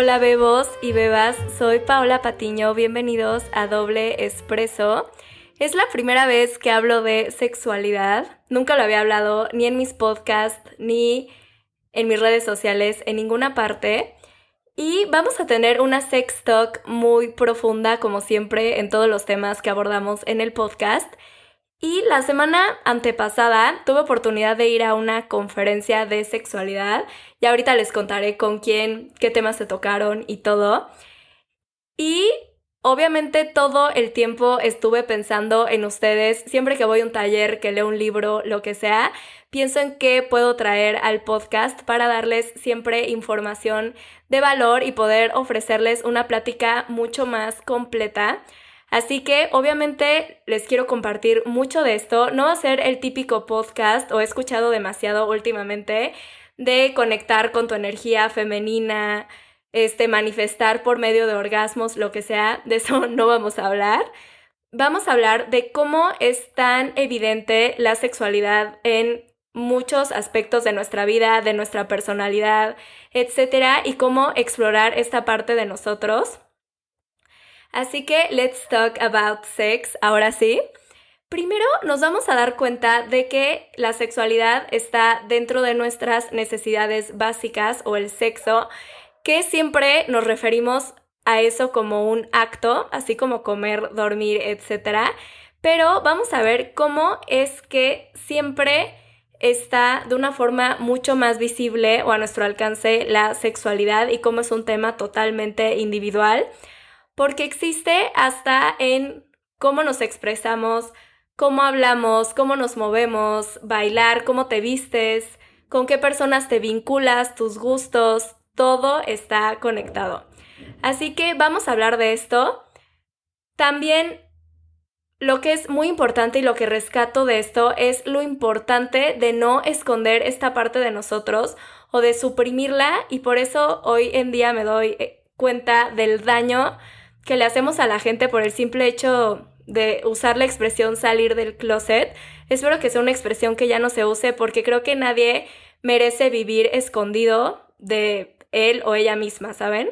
Hola bebos y bebas, soy Paola Patiño, bienvenidos a Doble Espresso. Es la primera vez que hablo de sexualidad, nunca lo había hablado ni en mis podcasts ni en mis redes sociales, en ninguna parte. Y vamos a tener una sex talk muy profunda, como siempre, en todos los temas que abordamos en el podcast. Y la semana antepasada tuve oportunidad de ir a una conferencia de sexualidad y ahorita les contaré con quién, qué temas se tocaron y todo. Y obviamente todo el tiempo estuve pensando en ustedes, siempre que voy a un taller, que leo un libro, lo que sea, pienso en qué puedo traer al podcast para darles siempre información de valor y poder ofrecerles una plática mucho más completa. Así que obviamente les quiero compartir mucho de esto. No va a ser el típico podcast o he escuchado demasiado últimamente de conectar con tu energía femenina, este manifestar por medio de orgasmos, lo que sea, de eso no vamos a hablar. Vamos a hablar de cómo es tan evidente la sexualidad en muchos aspectos de nuestra vida, de nuestra personalidad, etcétera, y cómo explorar esta parte de nosotros. Así que let's talk about sex, ahora sí. Primero nos vamos a dar cuenta de que la sexualidad está dentro de nuestras necesidades básicas o el sexo, que siempre nos referimos a eso como un acto, así como comer, dormir, etc. Pero vamos a ver cómo es que siempre está de una forma mucho más visible o a nuestro alcance la sexualidad y cómo es un tema totalmente individual porque existe hasta en cómo nos expresamos, cómo hablamos, cómo nos movemos, bailar, cómo te vistes, con qué personas te vinculas, tus gustos, todo está conectado. Así que vamos a hablar de esto. También lo que es muy importante y lo que rescato de esto es lo importante de no esconder esta parte de nosotros o de suprimirla y por eso hoy en día me doy eh, cuenta del daño que le hacemos a la gente por el simple hecho de usar la expresión salir del closet. Espero que sea una expresión que ya no se use porque creo que nadie merece vivir escondido de él o ella misma, ¿saben?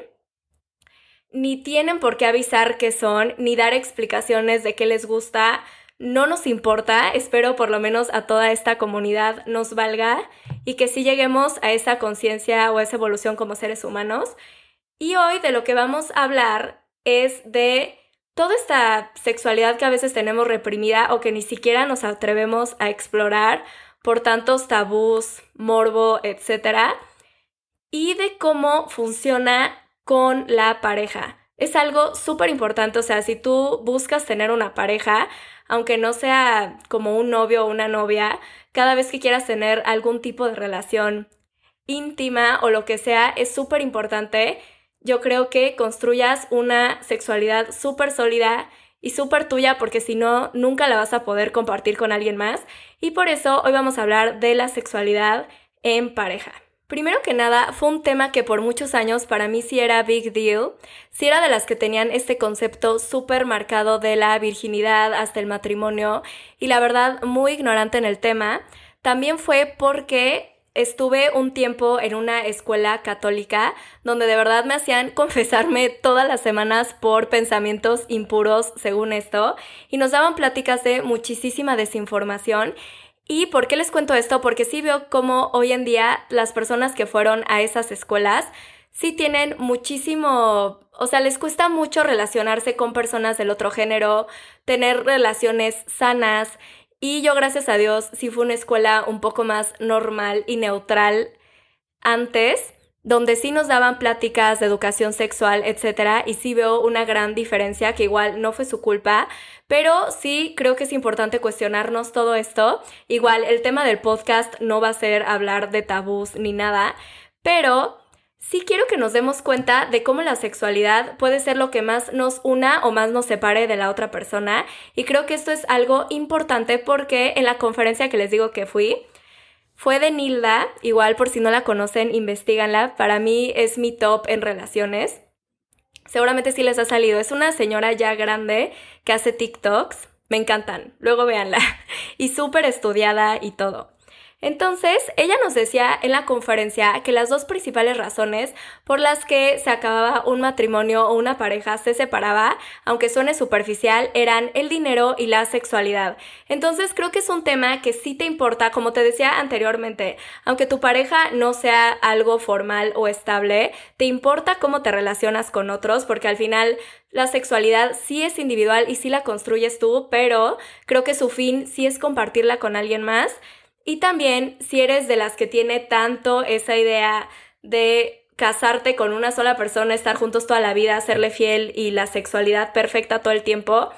Ni tienen por qué avisar qué son, ni dar explicaciones de qué les gusta. No nos importa, espero por lo menos a toda esta comunidad nos valga y que sí lleguemos a esa conciencia o a esa evolución como seres humanos. Y hoy de lo que vamos a hablar es de toda esta sexualidad que a veces tenemos reprimida o que ni siquiera nos atrevemos a explorar por tantos tabús, morbo, etc. Y de cómo funciona con la pareja. Es algo súper importante, o sea, si tú buscas tener una pareja, aunque no sea como un novio o una novia, cada vez que quieras tener algún tipo de relación íntima o lo que sea, es súper importante yo creo que construyas una sexualidad súper sólida y súper tuya porque si no, nunca la vas a poder compartir con alguien más. Y por eso hoy vamos a hablar de la sexualidad en pareja. Primero que nada, fue un tema que por muchos años para mí sí era big deal, sí era de las que tenían este concepto súper marcado de la virginidad hasta el matrimonio y la verdad muy ignorante en el tema. También fue porque estuve un tiempo en una escuela católica donde de verdad me hacían confesarme todas las semanas por pensamientos impuros, según esto, y nos daban pláticas de muchísima desinformación. ¿Y por qué les cuento esto? Porque sí veo cómo hoy en día las personas que fueron a esas escuelas sí tienen muchísimo, o sea, les cuesta mucho relacionarse con personas del otro género, tener relaciones sanas y yo, gracias a Dios, sí fue una escuela un poco más normal y neutral antes, donde sí nos daban pláticas de educación sexual, etcétera, y sí veo una gran diferencia que igual no fue su culpa, pero sí creo que es importante cuestionarnos todo esto. Igual el tema del podcast no va a ser hablar de tabús ni nada, pero sí quiero que nos demos cuenta de cómo la sexualidad puede ser lo que más nos una o más nos separe de la otra persona. Y creo que esto es algo importante porque en la conferencia que les digo que fui, fue de Nilda, igual por si no la conocen, investiganla. Para mí es mi top en relaciones. Seguramente sí les ha salido. Es una señora ya grande que hace TikToks. Me encantan. Luego véanla. Y súper estudiada y todo. Entonces, ella nos decía en la conferencia que las dos principales razones por las que se acababa un matrimonio o una pareja se separaba, aunque suene superficial, eran el dinero y la sexualidad. Entonces, creo que es un tema que sí te importa, como te decía anteriormente, aunque tu pareja no sea algo formal o estable, te importa cómo te relacionas con otros, porque al final la sexualidad sí es individual y sí la construyes tú, pero creo que su fin sí es compartirla con alguien más. Y también si eres de las que tiene tanto esa idea de casarte con una sola persona, estar juntos toda la vida, serle fiel y la sexualidad perfecta todo el tiempo,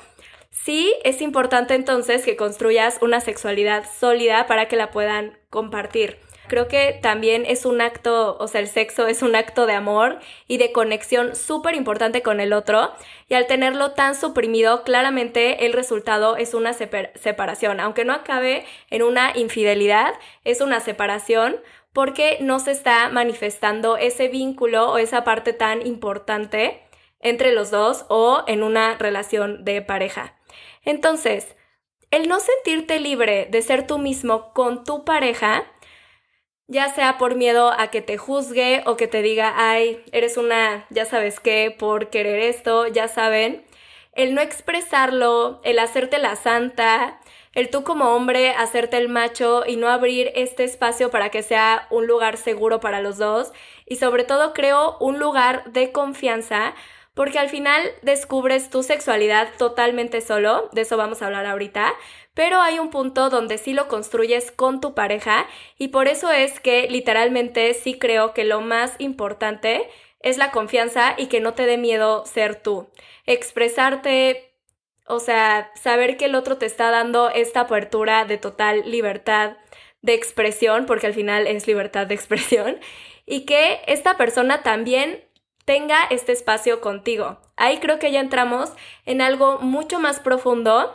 sí es importante entonces que construyas una sexualidad sólida para que la puedan compartir. Creo que también es un acto, o sea, el sexo es un acto de amor y de conexión súper importante con el otro. Y al tenerlo tan suprimido, claramente el resultado es una separación. Aunque no acabe en una infidelidad, es una separación porque no se está manifestando ese vínculo o esa parte tan importante entre los dos o en una relación de pareja. Entonces, el no sentirte libre de ser tú mismo con tu pareja ya sea por miedo a que te juzgue o que te diga, ay, eres una, ya sabes qué, por querer esto, ya saben, el no expresarlo, el hacerte la santa, el tú como hombre hacerte el macho y no abrir este espacio para que sea un lugar seguro para los dos. Y sobre todo creo un lugar de confianza porque al final descubres tu sexualidad totalmente solo, de eso vamos a hablar ahorita, pero hay un punto donde sí lo construyes con tu pareja y por eso es que literalmente sí creo que lo más importante es la confianza y que no te dé miedo ser tú. Expresarte, o sea, saber que el otro te está dando esta apertura de total libertad de expresión, porque al final es libertad de expresión, y que esta persona también tenga este espacio contigo. Ahí creo que ya entramos en algo mucho más profundo.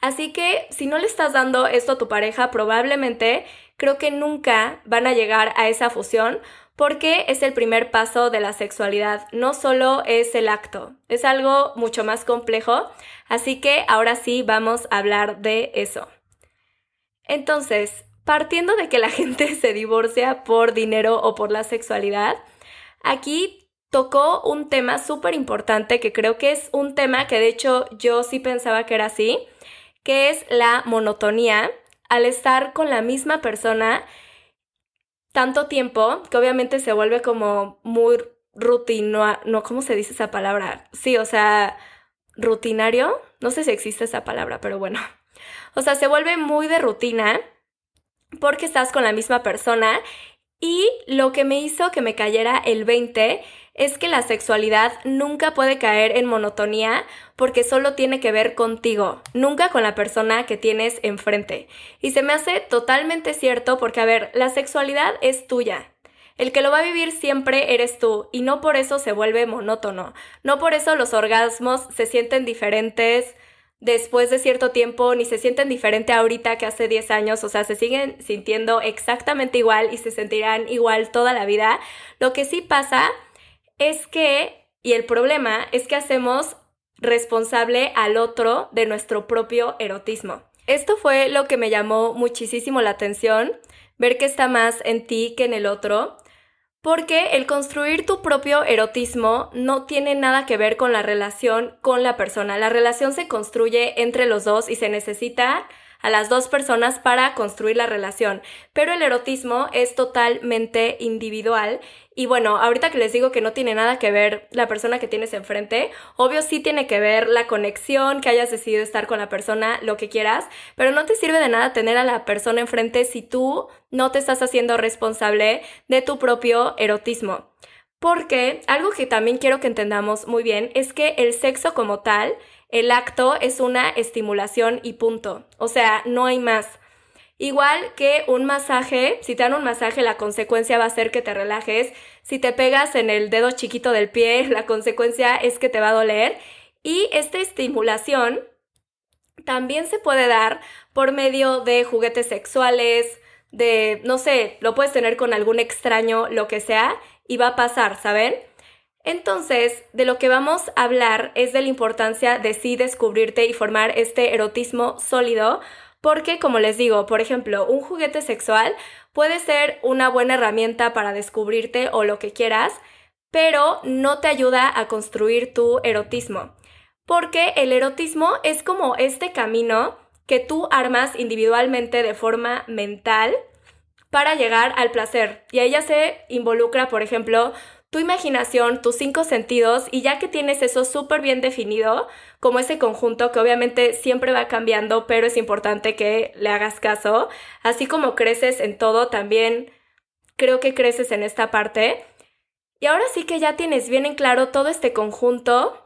Así que si no le estás dando esto a tu pareja, probablemente creo que nunca van a llegar a esa fusión porque es el primer paso de la sexualidad, no solo es el acto, es algo mucho más complejo, así que ahora sí vamos a hablar de eso. Entonces, partiendo de que la gente se divorcia por dinero o por la sexualidad, Aquí tocó un tema súper importante que creo que es un tema que de hecho yo sí pensaba que era así, que es la monotonía al estar con la misma persona tanto tiempo, que obviamente se vuelve como muy rutino, no, ¿cómo se dice esa palabra? Sí, o sea, rutinario, no sé si existe esa palabra, pero bueno. O sea, se vuelve muy de rutina porque estás con la misma persona y lo que me hizo que me cayera el 20 es que la sexualidad nunca puede caer en monotonía porque solo tiene que ver contigo, nunca con la persona que tienes enfrente. Y se me hace totalmente cierto porque, a ver, la sexualidad es tuya. El que lo va a vivir siempre eres tú y no por eso se vuelve monótono, no por eso los orgasmos se sienten diferentes, después de cierto tiempo ni se sienten diferente ahorita que hace 10 años, o sea, se siguen sintiendo exactamente igual y se sentirán igual toda la vida. Lo que sí pasa es que, y el problema es que hacemos responsable al otro de nuestro propio erotismo. Esto fue lo que me llamó muchísimo la atención, ver que está más en ti que en el otro. Porque el construir tu propio erotismo no tiene nada que ver con la relación con la persona. La relación se construye entre los dos y se necesita a las dos personas para construir la relación. Pero el erotismo es totalmente individual. Y bueno, ahorita que les digo que no tiene nada que ver la persona que tienes enfrente, obvio sí tiene que ver la conexión, que hayas decidido estar con la persona, lo que quieras, pero no te sirve de nada tener a la persona enfrente si tú no te estás haciendo responsable de tu propio erotismo. Porque algo que también quiero que entendamos muy bien es que el sexo como tal el acto es una estimulación y punto. O sea, no hay más. Igual que un masaje, si te dan un masaje, la consecuencia va a ser que te relajes. Si te pegas en el dedo chiquito del pie, la consecuencia es que te va a doler. Y esta estimulación también se puede dar por medio de juguetes sexuales, de, no sé, lo puedes tener con algún extraño, lo que sea, y va a pasar, ¿saben? Entonces, de lo que vamos a hablar es de la importancia de sí descubrirte y formar este erotismo sólido, Porque, como les digo, por ejemplo, un juguete sexual puede ser una buena herramienta para descubrirte o lo que quieras, pero no te ayuda a construir tu erotismo. Porque el erotismo es como este camino que tú armas individualmente de forma mental para llegar al placer. Y ahí ya se involucra, por ejemplo, tu imaginación, tus cinco sentidos, y ya que tienes eso súper bien definido, como ese conjunto que obviamente siempre va cambiando, pero es importante que le hagas caso, así como creces en todo, también creo que creces en esta parte. Y ahora sí que ya tienes bien en claro todo este conjunto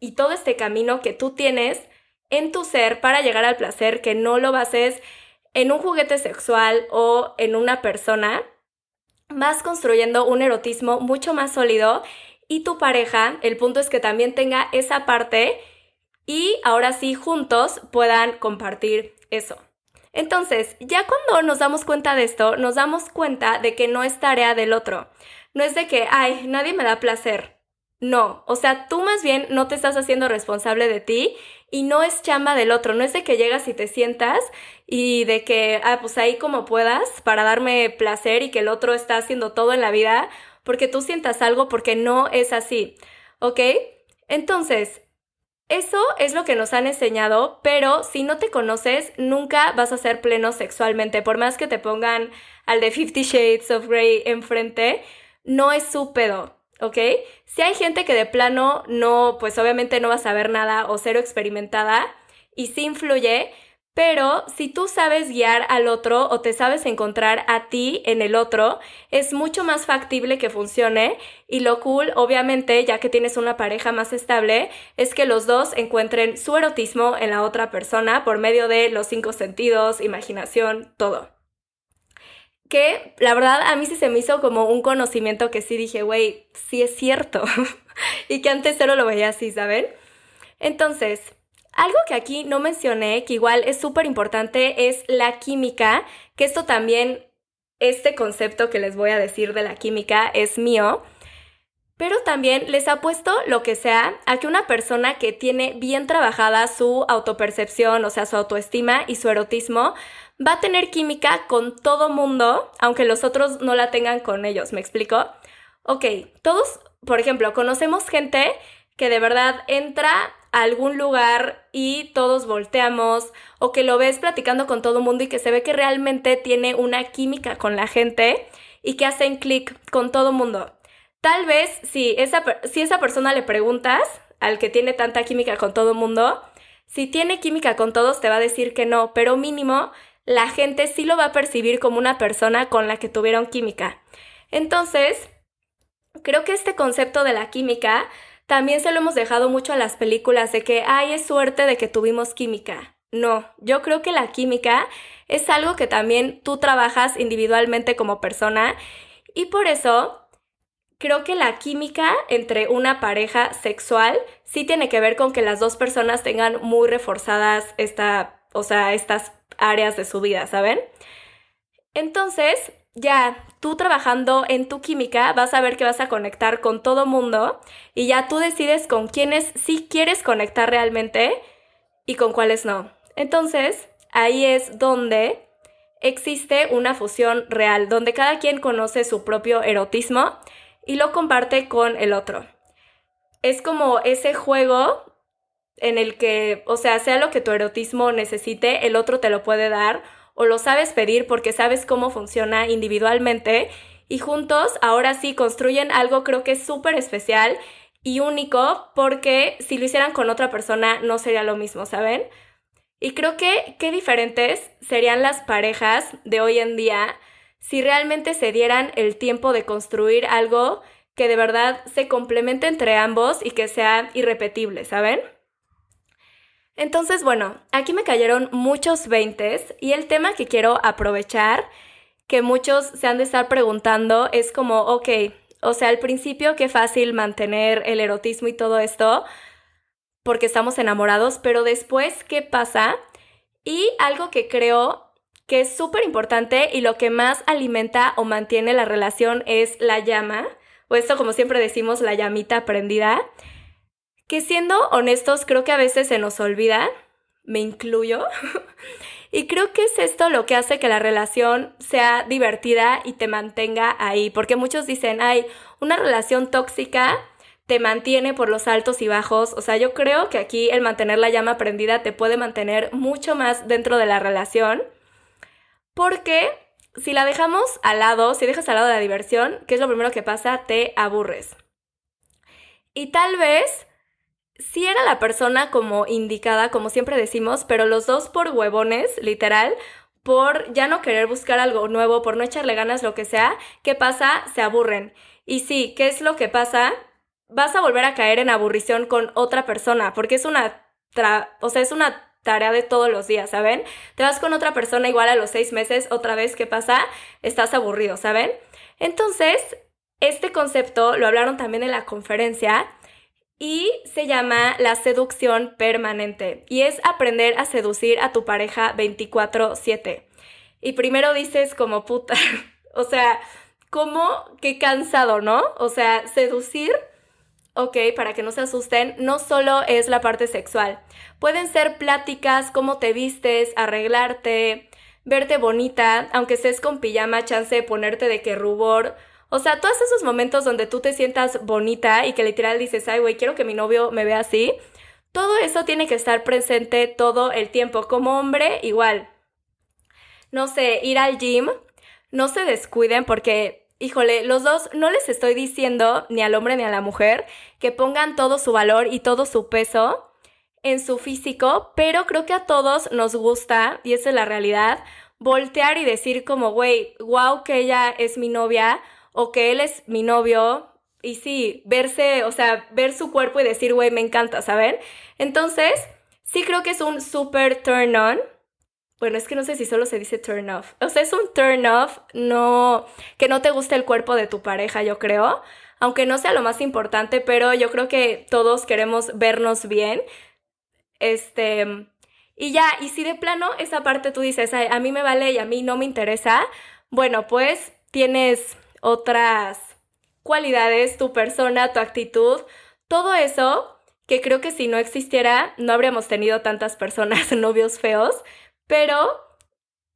y todo este camino que tú tienes en tu ser para llegar al placer, que no lo bases en un juguete sexual o en una persona, vas construyendo un erotismo mucho más sólido y tu pareja, el punto es que también tenga esa parte y ahora sí juntos puedan compartir eso. Entonces, ya cuando nos damos cuenta de esto, nos damos cuenta de que no es tarea del otro. No es de que, ay, nadie me da placer. No, o sea, tú más bien no te estás haciendo responsable de ti y no es chamba del otro, no es de que llegas y te sientas y de que, ah, pues ahí como puedas para darme placer y que el otro está haciendo todo en la vida porque tú sientas algo porque no es así, ¿ok? Entonces, eso es lo que nos han enseñado, pero si no te conoces, nunca vas a ser pleno sexualmente, por más que te pongan al de Fifty Shades of Grey enfrente, no es su. ¿Ok? Si hay gente que de plano no, pues obviamente no va a saber nada o cero experimentada y sí influye, pero si tú sabes guiar al otro o te sabes encontrar a ti en el otro, es mucho más factible que funcione y lo cool, obviamente, ya que tienes una pareja más estable, es que los dos encuentren su erotismo en la otra persona por medio de los cinco sentidos, imaginación, todo que la verdad a mí sí se me hizo como un conocimiento que sí dije, güey, sí es cierto. y que antes solo lo veía así, ¿saben? Entonces, algo que aquí no mencioné, que igual es súper importante, es la química, que esto también, este concepto que les voy a decir de la química es mío. Pero también les apuesto lo que sea a que una persona que tiene bien trabajada su autopercepción, o sea, su autoestima y su erotismo, va a tener química con todo mundo, aunque los otros no la tengan con ellos, ¿me explico? Ok, todos, por ejemplo, conocemos gente que de verdad entra a algún lugar y todos volteamos, o que lo ves platicando con todo mundo y que se ve que realmente tiene una química con la gente y que hacen clic con todo mundo. Tal vez si esa, si esa persona le preguntas al que tiene tanta química con todo mundo, si tiene química con todos te va a decir que no, pero mínimo la gente sí lo va a percibir como una persona con la que tuvieron química. Entonces, creo que este concepto de la química también se lo hemos dejado mucho a las películas de que, ay, es suerte de que tuvimos química. No, yo creo que la química es algo que también tú trabajas individualmente como persona y por eso creo que la química entre una pareja sexual sí tiene que ver con que las dos personas tengan muy reforzadas esta, o sea, estas áreas de su vida, ¿saben? Entonces, ya tú trabajando en tu química vas a ver que vas a conectar con todo mundo y ya tú decides con quiénes sí quieres conectar realmente y con cuáles no. Entonces, ahí es donde existe una fusión real, donde cada quien conoce su propio erotismo y lo comparte con el otro. Es como ese juego en el que, o sea, sea lo que tu erotismo necesite, el otro te lo puede dar o lo sabes pedir porque sabes cómo funciona individualmente y juntos ahora sí construyen algo creo que es súper especial y único porque si lo hicieran con otra persona no sería lo mismo, ¿saben? Y creo que qué diferentes serían las parejas de hoy en día si realmente se dieran el tiempo de construir algo que de verdad se complemente entre ambos y que sea irrepetible, ¿saben? Entonces, bueno, aquí me cayeron muchos veintes y el tema que quiero aprovechar, que muchos se han de estar preguntando, es como, ok, o sea, al principio qué fácil mantener el erotismo y todo esto, porque estamos enamorados, pero después, ¿qué pasa? Y algo que creo que es súper importante y lo que más alimenta o mantiene la relación es la llama, o esto como siempre decimos, la llamita prendida que siendo honestos creo que a veces se nos olvida, me incluyo, Y creo que es esto lo que hace que la relación sea divertida y te mantenga ahí, porque muchos dicen, hay una relación tóxica te mantiene por los altos y bajos. O sea, yo creo que aquí el mantener la llama prendida te puede mantener mucho más dentro de la relación. Porque si la dejamos al lado, si dejas al lado la diversión, ¿qué es lo primero que pasa? Te aburres. Y tal vez sí era la persona como indicada, como siempre decimos, pero los dos por huevones, literal, por ya no querer buscar algo nuevo, por no echarle ganas, lo que sea, ¿qué pasa? Se aburren. Y sí, ¿qué es lo que pasa? Vas a volver a caer en aburrición con otra persona, porque es una, o sea, es una tarea de todos los días, ¿saben? Te vas con otra persona igual a los seis meses, otra vez, ¿qué pasa? Estás aburrido, ¿saben? Entonces, este concepto lo hablaron también en la conferencia y se llama la seducción permanente y es aprender a seducir a tu pareja 24/7. Y primero dices como puta, o sea, como qué cansado, ¿no? O sea, seducir ok, para que no se asusten, no solo es la parte sexual. Pueden ser pláticas, cómo te vistes, arreglarte, verte bonita, aunque estés con pijama, chance de ponerte de que rubor. O sea, todos esos momentos donde tú te sientas bonita y que literal dices, ay, güey, quiero que mi novio me vea así. Todo eso tiene que estar presente todo el tiempo. Como hombre, igual. No sé, ir al gym. No se descuiden porque híjole, los dos no les estoy diciendo, ni al hombre ni a la mujer, que pongan todo su valor y todo su peso en su físico, pero creo que a todos nos gusta, y esa es la realidad, voltear y decir como, güey, wow, que ella es mi novia o que él es mi novio. Y sí, verse, o sea, ver su cuerpo y decir, güey, me encanta, ¿saben? Entonces, sí creo que es un super turn on bueno, es que no sé si solo se dice turn off. O sea, es un turn off, no, que no te guste el cuerpo de tu pareja, yo creo. Aunque no sea lo más importante, pero yo creo que todos queremos vernos bien. Este, y ya, y si de plano esa parte tú dices, a mí me vale y a mí no me interesa, bueno, pues tienes otras cualidades, tu persona, tu actitud, todo eso que creo que si no existiera no habríamos tenido tantas personas, novios feos, pero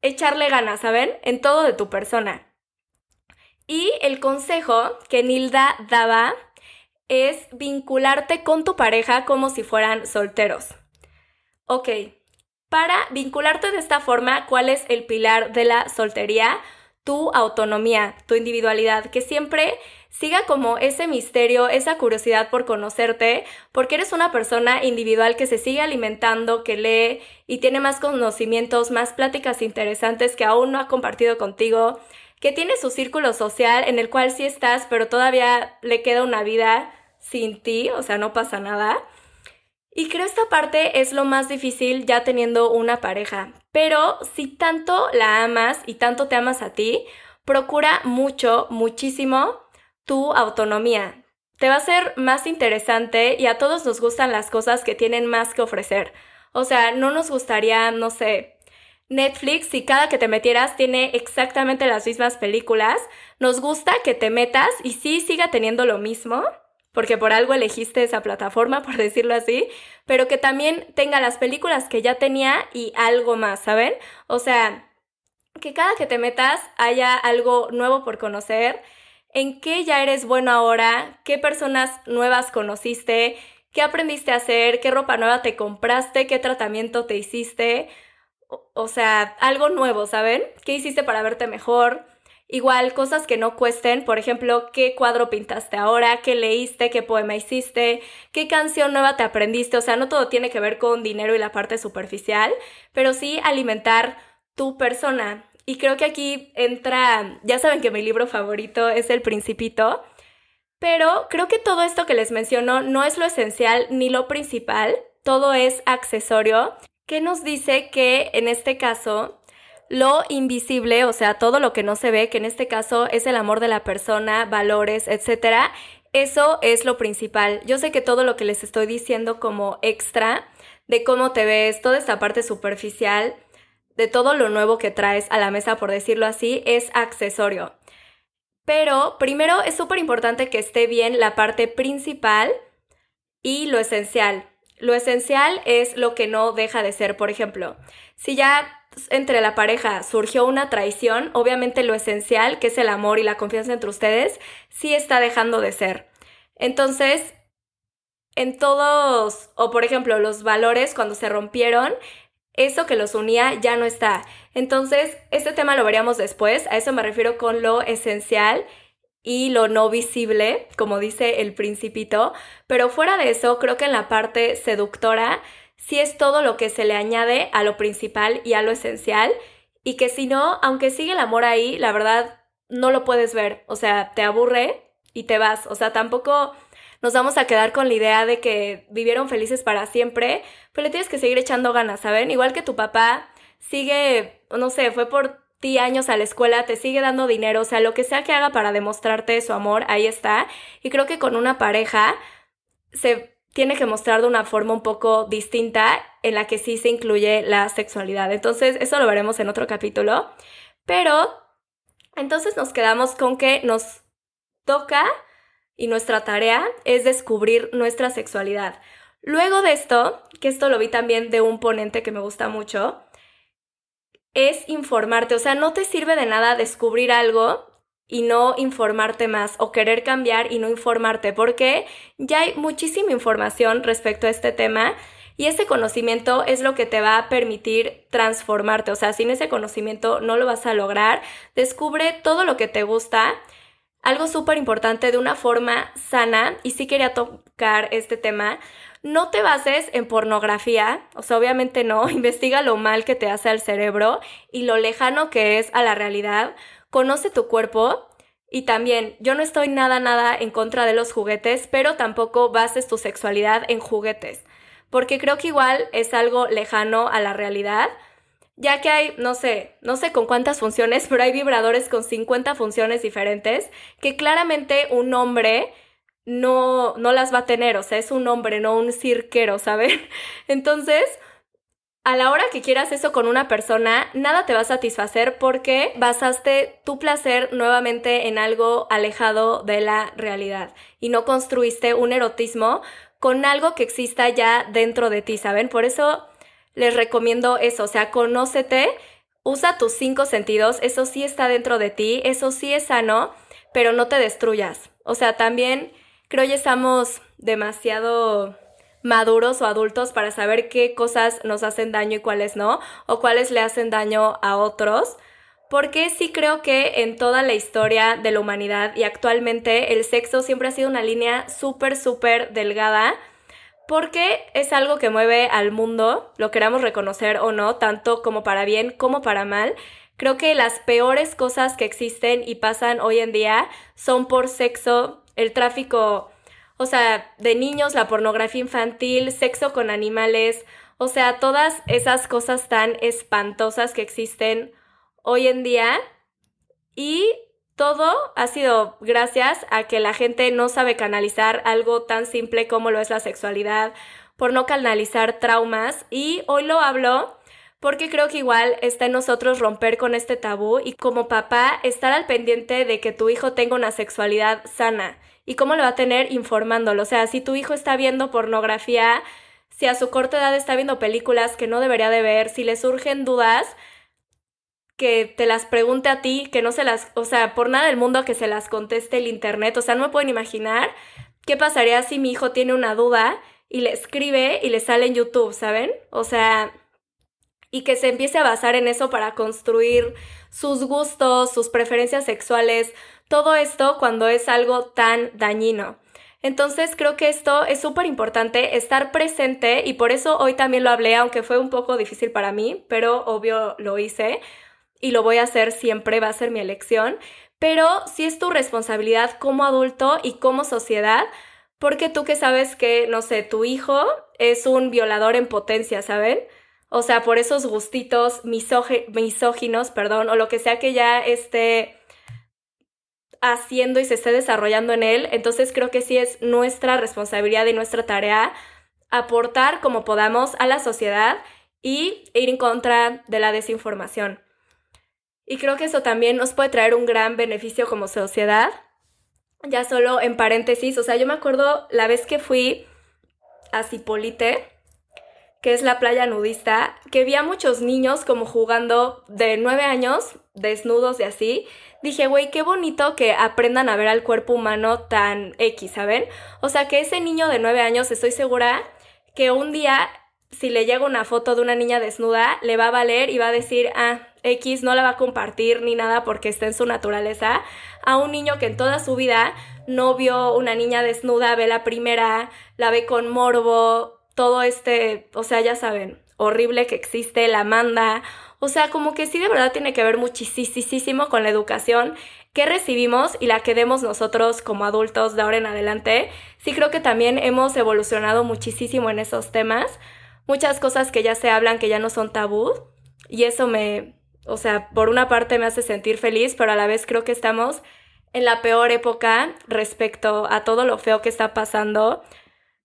echarle ganas, ¿saben? En todo de tu persona. Y el consejo que Nilda daba es vincularte con tu pareja como si fueran solteros. Ok, para vincularte de esta forma, ¿cuál es el pilar de la soltería? Tu autonomía, tu individualidad, que siempre siga como ese misterio, esa curiosidad por conocerte, porque eres una persona individual que se sigue alimentando, que lee y tiene más conocimientos, más pláticas interesantes que aún no ha compartido contigo, que tiene su círculo social en el cual sí estás, pero todavía le queda una vida sin ti, o sea, no pasa nada. Y creo esta parte es lo más difícil ya teniendo una pareja. Pero si tanto la amas y tanto te amas a ti, procura mucho, muchísimo tu autonomía. Te va a ser más interesante y a todos nos gustan las cosas que tienen más que ofrecer. O sea, no nos gustaría, no sé, Netflix, si cada que te metieras tiene exactamente las mismas películas, nos gusta que te metas y sí siga teniendo lo mismo, porque por algo elegiste esa plataforma, por decirlo así, pero que también tenga las películas que ya tenía y algo más, ¿saben? O sea, que cada que te metas haya algo nuevo por conocer en qué ya eres bueno ahora, qué personas nuevas conociste, qué aprendiste a hacer, qué ropa nueva te compraste, qué tratamiento te hiciste, o, sea, algo nuevo, ¿saben? ¿Qué hiciste para verte mejor? Igual, cosas que no cuesten, por ejemplo, qué cuadro pintaste ahora, qué leíste, qué poema hiciste, qué canción nueva te aprendiste, o sea, no todo tiene que ver con dinero y la parte superficial, pero sí alimentar tu persona. Y creo que aquí entra, ya saben que mi libro favorito es El Principito, pero creo que todo esto que les menciono no es lo esencial ni lo principal, todo es accesorio, que nos dice que en este caso lo invisible, o sea, todo lo que no se ve, que en este caso es el amor de la persona, valores, etcétera, eso es lo principal. Yo sé que todo lo que les estoy diciendo como extra de cómo te ves, toda esta parte superficial, de todo lo nuevo que traes a la mesa, por decirlo así, es accesorio. Pero primero es súper importante que esté bien la parte principal y lo esencial. Lo esencial es lo que no deja de ser. Por ejemplo, si ya entre la pareja surgió una traición, obviamente lo esencial, que es el amor y la confianza entre ustedes, sí está dejando de ser. Entonces, en todos, o por ejemplo, los valores cuando se rompieron, eso que los unía ya no está. Entonces, este tema lo veríamos después, a eso me refiero con lo esencial y lo no visible, como dice el principito, pero fuera de eso, creo que en la parte seductora sí es todo lo que se le añade a lo principal y a lo esencial, y que si no, aunque sigue el amor ahí, la verdad no lo puedes ver, o sea, te aburre y te vas, o sea, tampoco nos vamos a quedar con la idea de que vivieron felices para siempre, pero le tienes que seguir echando ganas, ¿saben? Igual que tu papá sigue, no sé, fue por ti años a la escuela, te sigue dando dinero, o sea, lo que sea que haga para demostrarte su amor, ahí está. Y creo que con una pareja se tiene que mostrar de una forma un poco distinta en la que sí se incluye la sexualidad. Entonces, eso lo veremos en otro capítulo. Pero, entonces nos quedamos con que nos toca y nuestra tarea es descubrir nuestra sexualidad. Luego de esto, que esto lo vi también de un ponente que me gusta mucho, es informarte, o sea, no te sirve de nada descubrir algo y no informarte más o querer cambiar y no informarte porque ya hay muchísima información respecto a este tema y ese conocimiento es lo que te va a permitir transformarte, o sea, sin ese conocimiento no lo vas a lograr. Descubre todo lo que te gusta algo súper importante de una forma sana, y sí quería tocar este tema, no te bases en pornografía, o sea, obviamente no, investiga lo mal que te hace al cerebro y lo lejano que es a la realidad, conoce tu cuerpo y también yo no estoy nada, nada en contra de los juguetes, pero tampoco bases tu sexualidad en juguetes, porque creo que igual es algo lejano a la realidad ya que hay, no sé, no sé con cuántas funciones, pero hay vibradores con 50 funciones diferentes que claramente un hombre no, no las va a tener, o sea, es un hombre, no un cirquero, ¿saben? Entonces, a la hora que quieras eso con una persona, nada te va a satisfacer porque basaste tu placer nuevamente en algo alejado de la realidad y no construiste un erotismo con algo que exista ya dentro de ti, ¿saben? Por eso les recomiendo eso, o sea, conócete, usa tus cinco sentidos, eso sí está dentro de ti, eso sí es sano, pero no te destruyas. O sea, también creo que estamos demasiado maduros o adultos para saber qué cosas nos hacen daño y cuáles no, o cuáles le hacen daño a otros. Porque sí creo que en toda la historia de la humanidad y actualmente el sexo siempre ha sido una línea súper, súper delgada porque es algo que mueve al mundo, lo queramos reconocer o no, tanto como para bien como para mal. Creo que las peores cosas que existen y pasan hoy en día son por sexo, el tráfico, o sea, de niños, la pornografía infantil, sexo con animales, o sea, todas esas cosas tan espantosas que existen hoy en día. Y todo ha sido gracias a que la gente no sabe canalizar algo tan simple como lo es la sexualidad, por no canalizar traumas y hoy lo hablo porque creo que igual está en nosotros romper con este tabú y como papá estar al pendiente de que tu hijo tenga una sexualidad sana. ¿Y cómo lo va a tener? Informándolo. O sea, si tu hijo está viendo pornografía, si a su corta edad está viendo películas que no debería de ver, si le surgen dudas, que te las pregunte a ti, que no se las, o sea, por nada del mundo que se las conteste el internet, o sea, no me pueden imaginar qué pasaría si mi hijo tiene una duda y le escribe y le sale en YouTube, ¿saben? O sea, y que se empiece a basar en eso para construir sus gustos, sus preferencias sexuales, todo esto cuando es algo tan dañino. Entonces creo que esto es súper importante, estar presente y por eso hoy también lo hablé, aunque fue un poco difícil para mí, pero obvio lo hice, y lo voy a hacer siempre, va a ser mi elección, pero sí es tu responsabilidad como adulto y como sociedad, porque tú que sabes que, no sé, tu hijo es un violador en potencia, ¿saben? O sea, por esos gustitos misóginos, perdón, o lo que sea que ya esté haciendo y se esté desarrollando en él, entonces creo que sí es nuestra responsabilidad y nuestra tarea aportar como podamos a la sociedad y ir en contra de la desinformación. Y creo que eso también nos puede traer un gran beneficio como sociedad. Ya solo en paréntesis, o sea, yo me acuerdo la vez que fui a Cipolite, que es la playa nudista, que vi a muchos niños como jugando de nueve años, desnudos y así. Dije, güey, qué bonito que aprendan a ver al cuerpo humano tan X, ¿saben? O sea, que ese niño de nueve años, estoy segura que un día, si le llega una foto de una niña desnuda, le va a valer y va a decir, ah, X no la va a compartir ni nada porque está en su naturaleza. A un niño que en toda su vida no vio una niña desnuda, ve la primera, la ve con morbo, todo este, o sea, ya saben, horrible que existe, la manda. O sea, como que sí de verdad tiene que ver muchísimo con la educación que recibimos y la que demos nosotros como adultos de ahora en adelante. Sí creo que también hemos evolucionado muchísimo en esos temas. Muchas cosas que ya se hablan que ya no son tabú. Y eso me, o sea, por una parte me hace sentir feliz, pero a la vez creo que estamos en la peor época respecto a todo lo feo que está pasando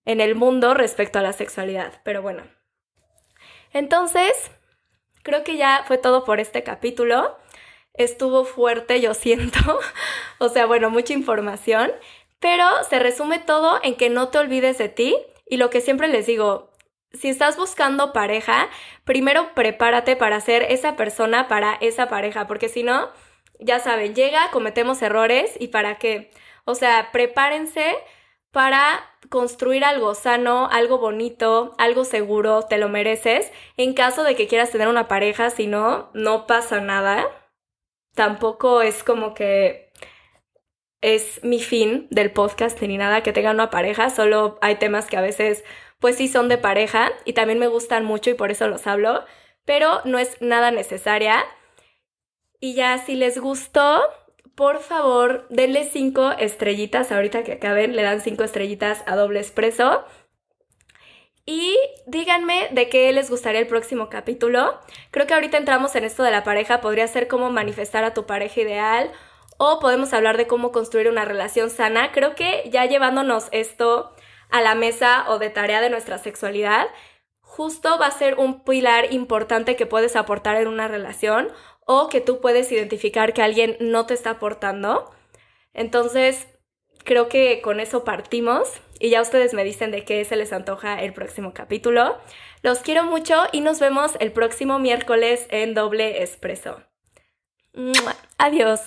en el mundo respecto a la sexualidad. Pero bueno. Entonces, creo que ya fue todo por este capítulo. Estuvo fuerte, yo siento. o sea, bueno, mucha información. Pero se resume todo en que no te olvides de ti. Y lo que siempre les digo, si estás buscando pareja, primero prepárate para ser esa persona para esa pareja. Porque si no, ya saben, llega, cometemos errores y para qué. O sea, prepárense para construir algo sano, algo bonito, algo seguro, te lo mereces. En caso de que quieras tener una pareja, si no, no pasa nada. Tampoco es como que es mi fin del podcast ni nada que tenga una pareja, solo hay temas que a veces pues sí son de pareja y también me gustan mucho y por eso los hablo, pero no es nada necesaria. Y ya si les gustó, por favor, denle cinco estrellitas ahorita que acaben, le dan cinco estrellitas a doble expreso. Y díganme de qué les gustaría el próximo capítulo. Creo que ahorita entramos en esto de la pareja, podría ser cómo manifestar a tu pareja ideal o podemos hablar de cómo construir una relación sana. Creo que ya llevándonos esto a la mesa o de tarea de nuestra sexualidad, justo va a ser un pilar importante que puedes aportar en una relación o que tú puedes identificar que alguien no te está aportando. Entonces, creo que con eso partimos y ya ustedes me dicen de qué se les antoja el próximo capítulo. Los quiero mucho y nos vemos el próximo miércoles en doble expreso. Adiós.